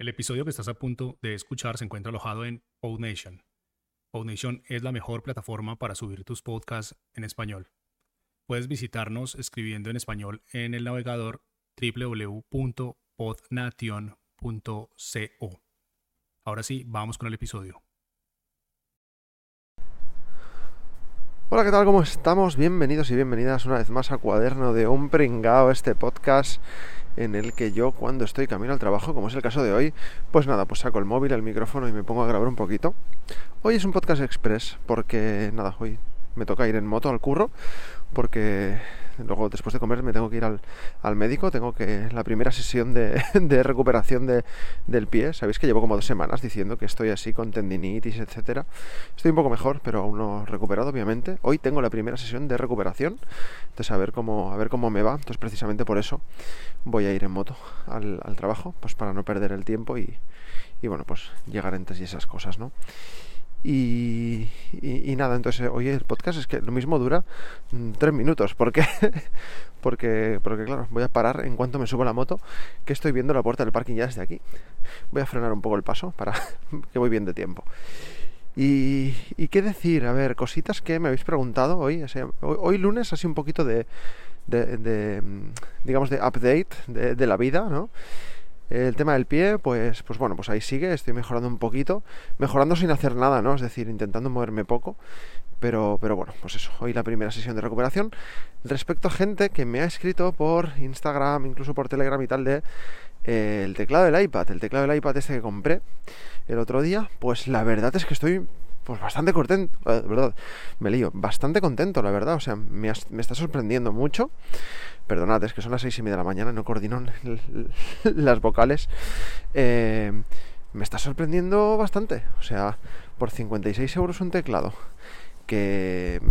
El episodio que estás a punto de escuchar se encuentra alojado en PodNation. PodNation es la mejor plataforma para subir tus podcasts en español. Puedes visitarnos escribiendo en español en el navegador www.podnation.co. Ahora sí, vamos con el episodio. Hola, ¿qué tal? ¿Cómo estamos? Bienvenidos y bienvenidas una vez más a Cuaderno de un Pringao, este podcast en el que yo cuando estoy camino al trabajo, como es el caso de hoy, pues nada, pues saco el móvil, el micrófono y me pongo a grabar un poquito. Hoy es un podcast express porque nada, hoy me toca ir en moto al curro porque luego después de comer me tengo que ir al, médico, tengo que la primera sesión de, recuperación del pie, sabéis que llevo como dos semanas diciendo que estoy así con tendinitis, etcétera. Estoy un poco mejor, pero aún no recuperado, obviamente. Hoy tengo la primera sesión de recuperación, entonces a ver cómo, a ver cómo me va. Entonces precisamente por eso voy a ir en moto al, trabajo, pues para no perder el tiempo y, y bueno, pues llegar antes y esas cosas, ¿no? Y, nada, entonces hoy el podcast es que lo mismo dura mm, tres minutos. ¿Por qué? porque, porque, claro, voy a parar en cuanto me subo la moto, que estoy viendo la puerta del parking ya desde aquí. Voy a frenar un poco el paso para que voy bien de tiempo. Y, qué decir, a ver, cositas que me habéis preguntado hoy. hoy, lunes, así un poquito de, de, mm, digamos, de update de, de la vida, ¿no? El tema del pie, pues, pues bueno, pues ahí sigue, estoy mejorando un poquito, mejorando sin hacer nada, ¿no? Es decir, intentando moverme poco, pero, pero bueno, pues eso, hoy la primera sesión de recuperación. Respecto a gente que me ha escrito por Instagram, incluso por Telegram y tal, de eh, el teclado del iPad, el teclado del iPad este que compré el otro día, pues la verdad es que estoy pues bastante contento, verdad, me lío, bastante contento, la verdad, o sea, me, me está sorprendiendo mucho. Perdonad, es que son las seis y media de la mañana, no coordino las vocales. Eh, me está sorprendiendo bastante. O sea, por 56 euros un teclado que,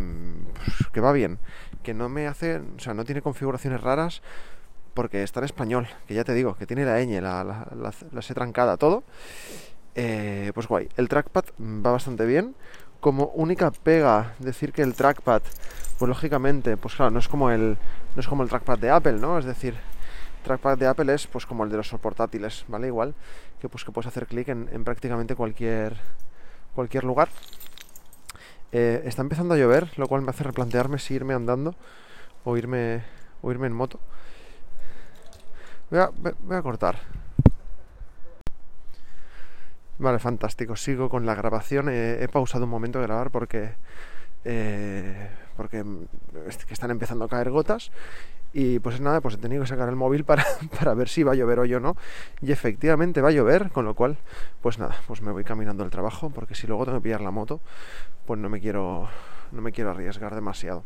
pues, que va bien, que no me hace, o sea, no tiene configuraciones raras porque está en español, que ya te digo, que tiene la ñ, la, la, la, la trancada, todo. Eh, pues guay, el trackpad va bastante bien. Como única pega, decir que el trackpad pues lógicamente, pues claro, no es como el, no es como el trackpad de Apple, ¿no? Es decir, trackpad de Apple es pues como el de los portátiles, ¿vale? Igual, que pues que puedes hacer clic en, prácticamente cualquier, cualquier lugar. Eh, está empezando a llover, lo cual me hace replantearme si irme andando o irme, o irme en moto. Voy a cortar. Vale, fantástico. Sigo con la grabación. he pausado un momento de grabar porque eh, porque están empezando a caer gotas y pues nada, pues he tenido que sacar el móvil para, para ver si va a llover hoy o no y efectivamente va a llover, con lo cual pues nada, pues me voy caminando al trabajo porque si luego tengo que pillar la moto pues no me quiero, no me quiero arriesgar demasiado.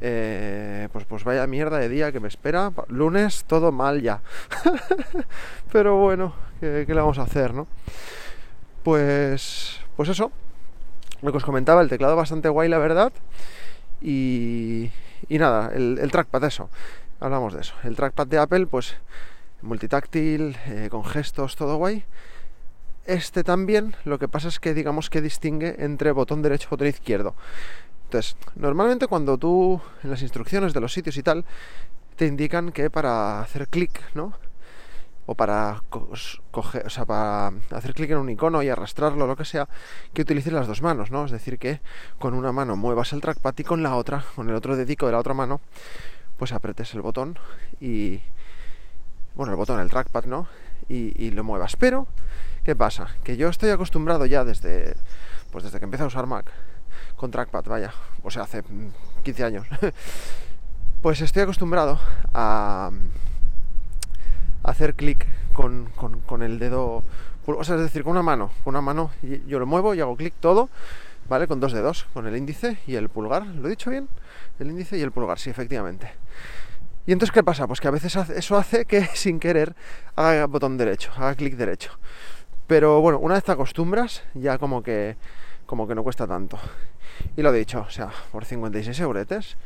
Eh, pues, pues vaya mierda de día que me espera. Lunes todo mal ya. Pero bueno, ¿qué, ¿qué, le vamos a hacer, no? Pues, pues eso, lo que os comentaba, el teclado bastante guay, la verdad. Y, y nada, el, trackpad, eso. Hablamos de eso. El trackpad de Apple, pues multitáctil, eh, con gestos, todo guay. Este también, lo que pasa es que digamos que distingue entre botón derecho y botón izquierdo. Entonces, normalmente cuando tú en las instrucciones de los sitios y tal, te indican que para hacer clic, ¿no? o para coger, o para hacer clic en un icono y arrastrarlo, lo que sea, que utilices las dos manos, ¿no? Es decir, que con una mano muevas el trackpad y con la otra, con el otro dedico de la otra mano, pues apretes el botón y bueno, el botón, el trackpad, ¿no? Y, lo muevas. Pero, ¿qué pasa? Que yo estoy acostumbrado ya desde, pues desde que empecé a usar Mac con trackpad, vaya, o sea, hace 15 años, pues estoy acostumbrado a hacer clic con, con, el dedo, o sea, es decir, con una mano, con una mano yo lo muevo y hago clic todo, ¿vale? Con dos dedos, con el índice y el pulgar, ¿lo he dicho bien? El índice y el pulgar, sí, efectivamente. Y entonces, ¿qué pasa? Pues que a veces eso hace que sin querer haga botón derecho, haga clic derecho. Pero bueno, una vez te acostumbras, ya como que, como que no cuesta tanto. Y lo dicho, o sea, por 56 euretes,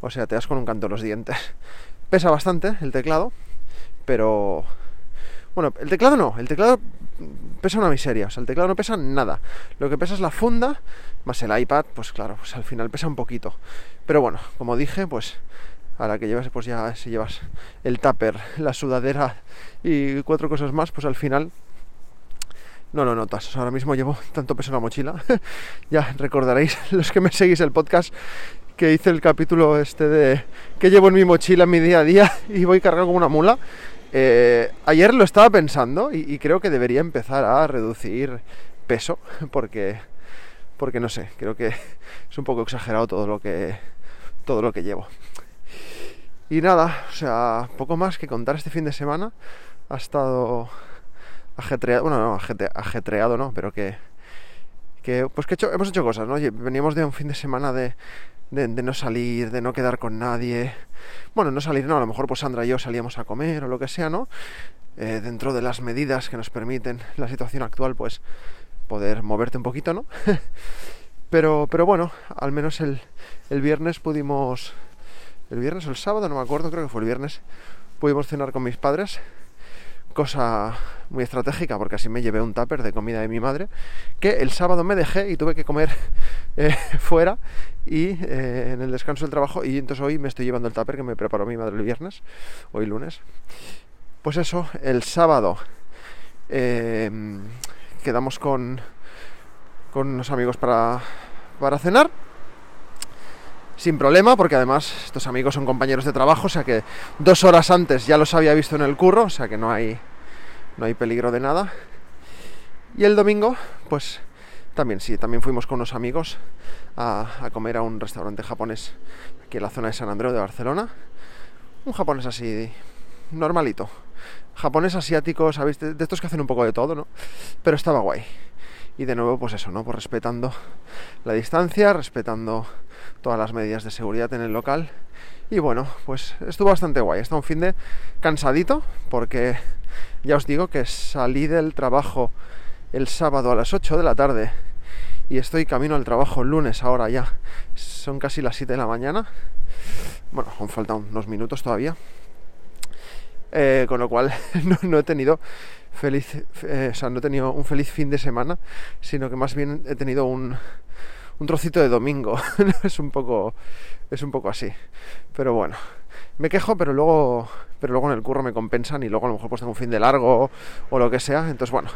o sea, te das con un canto los dientes. Pesa bastante el teclado, pero bueno, el teclado no, el teclado pesa una miseria, o sea, el teclado no pesa nada. Lo que pesa es la funda, más el iPad, pues claro, pues al final pesa un poquito. Pero bueno, como dije, pues Ahora que llevas, pues ya si llevas el tupper, la sudadera y cuatro cosas más, pues al final no lo notas. Ahora mismo llevo tanto peso en la mochila. ya recordaréis los que me seguís el podcast que hice el capítulo este de que llevo en mi mochila en mi día a día y voy cargando como una mula. Eh, ayer lo estaba pensando y, creo que debería empezar a reducir peso porque porque no sé, creo que es un poco exagerado todo lo que todo lo que llevo. Y nada, o sea, poco más que contar este fin de semana. Ha estado ajetreado, bueno, no, ajetreado no, pero que, que pues que hemos hecho cosas, ¿no? Veníamos de un fin de semana de, de, no salir, de no quedar con nadie. Bueno, no salir, no, a lo mejor pues Sandra y yo salíamos a comer o lo que sea, ¿no? Eh, dentro de las medidas que nos permiten la situación actual, pues poder moverte un poquito, ¿no? pero, pero bueno, al menos el, el viernes pudimos, el viernes o el sábado, no me acuerdo, creo que fue el viernes, pudimos cenar con mis padres cosa muy estratégica porque así me llevé un tupper de comida de mi madre que el sábado me dejé y tuve que comer eh, fuera y eh, en el descanso del trabajo. Y entonces hoy me estoy llevando el tupper que me preparó mi madre el viernes hoy lunes. Pues eso el sábado em, quedamos con con unos amigos para para cenar sin problema, porque además estos amigos son compañeros de trabajo, o sea que dos horas antes ya los había visto en el curro, o sea que no hay, no hay peligro de nada. Y el domingo, pues también sí, también fuimos con unos amigos a, comer a un restaurante japonés aquí en la zona de San Andreu de Barcelona. Un japonés así, normalito. Japonés asiático, ¿sabéis? De, de estos que hacen un poco de todo, ¿no? Pero estaba guay. Y de nuevo, pues eso, ¿no? Pues respetando la distancia, respetando todas las medidas de seguridad en el local. Y bueno, pues estuvo bastante guay. Está un fin de cansadito porque ya os digo que salí del trabajo el sábado a las 8 de la tarde y estoy camino al trabajo el lunes ahora ya. Son casi las 7 de la mañana. Bueno, aún faltan unos minutos todavía. Eh, con lo cual no, he tenido feliz, eh, o sea, no he tenido un feliz fin de semana, sino que más bien he tenido un, un trocito de domingo. es un poco es un poco así. Pero bueno, me quejo, pero luego pero luego en el curro me compensan y luego a lo mejor pues tengo un fin de largo o, lo que sea. Entonces, bueno,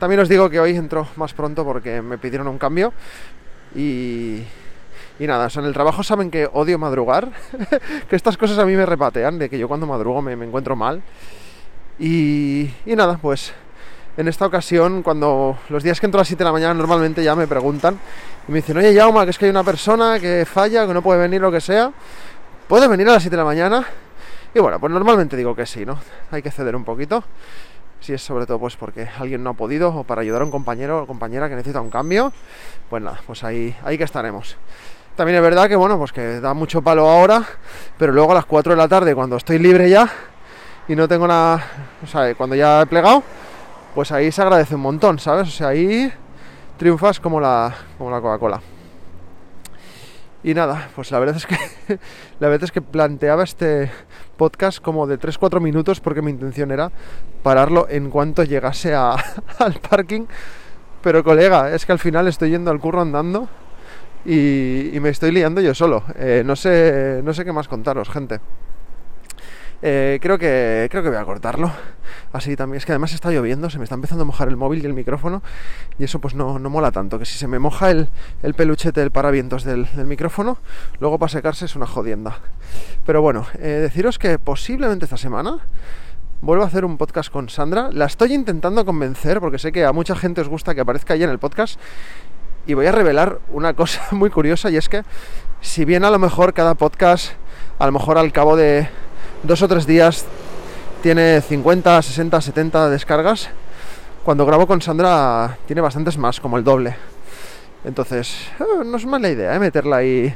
también os digo que hoy entro más pronto porque me pidieron un cambio y y nada, en el trabajo saben que odio madrugar, que estas cosas a mí me repatean, de que yo cuando madrugo me, encuentro mal. Y, y nada, pues en esta ocasión, cuando los días que entro a las 7 de la mañana normalmente ya me preguntan y me dicen, oye, Yauma, que es que hay una persona que falla, que no puede venir, lo que sea. ¿Puede venir a las 7 de la mañana? Y bueno, pues normalmente digo que sí, ¿no? Hay que ceder un poquito. Si es sobre todo pues porque alguien no ha podido o para ayudar a un compañero o compañera que necesita un cambio, pues nada, pues ahí, ahí que estaremos. También es verdad que bueno, pues que da mucho palo ahora, pero luego a las 4 de la tarde, cuando estoy libre ya y no tengo nada, o sea, cuando ya he plegado, pues ahí se agradece un montón, ¿sabes? O sea, ahí triunfas como la, como la Coca-Cola. Y nada, pues la verdad es que la verdad es que planteaba este podcast como de 3-4 minutos porque mi intención era pararlo en cuanto llegase a, al parking. Pero colega, es que al final estoy yendo al curro andando y, me estoy liando yo solo. Eh, no, sé, no sé qué más contaros, gente. Eh, creo, que, creo que voy a cortarlo. Así también. Es que además está lloviendo, se me está empezando a mojar el móvil y el micrófono. Y eso pues no, no mola tanto. Que si se me moja el, el peluchete del paravientos del, micrófono, luego para secarse es una jodienda. Pero bueno, eh, deciros que posiblemente esta semana vuelvo a hacer un podcast con Sandra. La estoy intentando convencer porque sé que a mucha gente os gusta que aparezca ahí en el podcast. Y voy a revelar una cosa muy curiosa y es que si bien a lo mejor cada podcast, a lo mejor al cabo de dos o tres días tiene 50, 60, 70 descargas. Cuando grabo con Sandra tiene bastantes más, como el doble. Entonces, eh, no es mala idea ¿eh? meterla ahí,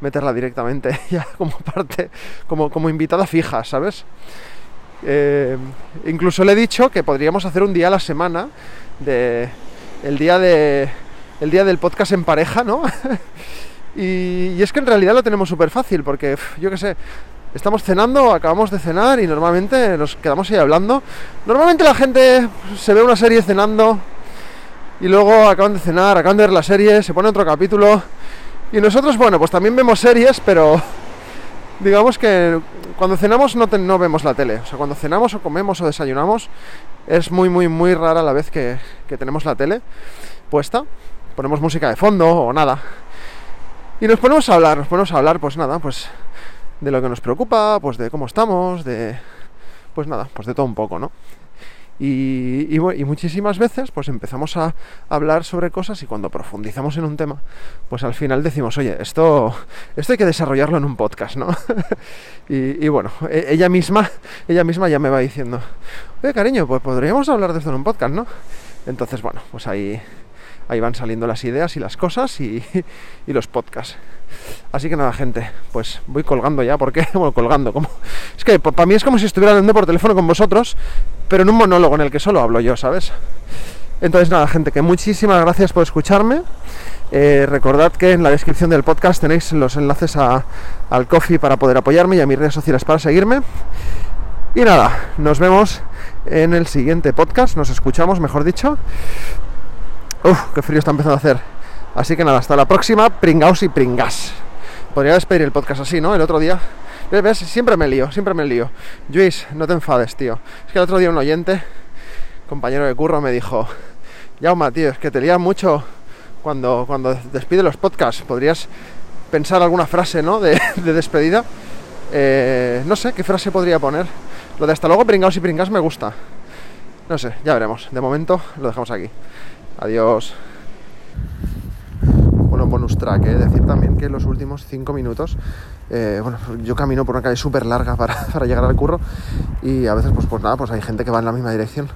meterla directamente, ya como parte, como, como invitada fija, ¿sabes? Eh, incluso le he dicho que podríamos hacer un día a la semana de el día de el día del podcast en pareja, ¿no? y, es que en realidad lo tenemos súper fácil, porque yo qué sé, estamos cenando, acabamos de cenar y normalmente nos quedamos ahí hablando. Normalmente la gente se ve una serie cenando y luego acaban de cenar, acaban de ver la serie, se pone otro capítulo. Y nosotros, bueno, pues también vemos series, pero digamos que cuando cenamos no, vemos la tele. O sea, cuando cenamos o comemos o desayunamos, es muy, muy, muy rara la vez que tenemos la tele puesta. Ponemos música de fondo o nada. Y nos ponemos a hablar, nos ponemos a hablar, pues nada, pues de lo que nos preocupa, pues de cómo estamos, de. Pues nada, pues de todo un poco, ¿no? Y, y muchísimas veces pues empezamos a hablar sobre cosas y cuando profundizamos en un tema, pues al final decimos, oye, esto, esto hay que desarrollarlo en un podcast, ¿no? y, y bueno, e- ella misma, ella misma ya me va diciendo, oye cariño, pues podríamos hablar de esto en un podcast, ¿no? Entonces, bueno, pues ahí, ahí van saliendo las ideas y las cosas y, los podcasts. Así que nada, gente, pues voy colgando ya, porque, bueno, colgando, como... Es que para mí es como si estuviera hablando por teléfono con vosotros, pero en un monólogo en el que solo hablo yo, ¿sabes? Entonces nada, gente, que muchísimas gracias por escucharme. Eh, recordad que en la descripción del podcast tenéis los enlaces a- al coffee para poder apoyarme y a mis redes sociales para seguirme. Y nada, nos vemos en el siguiente podcast, nos escuchamos, mejor dicho. Uf, qué frío está empezando a hacer. Así que nada, hasta la próxima, pringaos y pringas. Podría despedir el podcast así, ¿no? El otro día. ¿Ves? Siempre me lío, siempre me lío. Luis, no te enfades, tío. Es que el otro día un oyente, compañero de curro, me dijo, Yauma, tío, es que te lías mucho cuando, cuando despide los podcasts. Podrías pensar alguna frase, ¿no? De, de despedida. Eh, no sé qué frase podría poner. Lo de hasta luego, pringaos y pringas me gusta. No sé, ya veremos. De momento lo dejamos aquí. Adiós. Bueno, bonus track, ¿eh? decir también que los últimos 5 minutos, eh, bueno, yo camino por una calle súper larga para, llegar al curro y a veces, pues, pues nada, pues hay gente que va en la misma dirección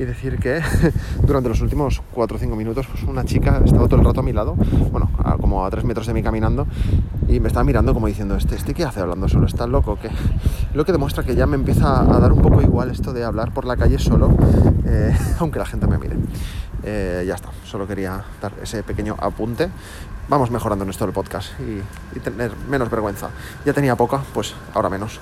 y decir que durante los últimos 4 o 5 minutos, pues una chica ha estado todo el rato a mi lado, bueno, a- como a 3 metros de mí caminando y me estaba mirando como diciendo, este, este qué hace hablando solo, está loco, lo que demuestra que ya me empieza a dar un poco igual esto de hablar por la calle solo, eh, aunque la gente me mire. Eh, ya está, solo quería dar ese pequeño apunte. Vamos mejorando en esto del podcast y, y tener menos vergüenza. Ya tenía poca, pues ahora menos.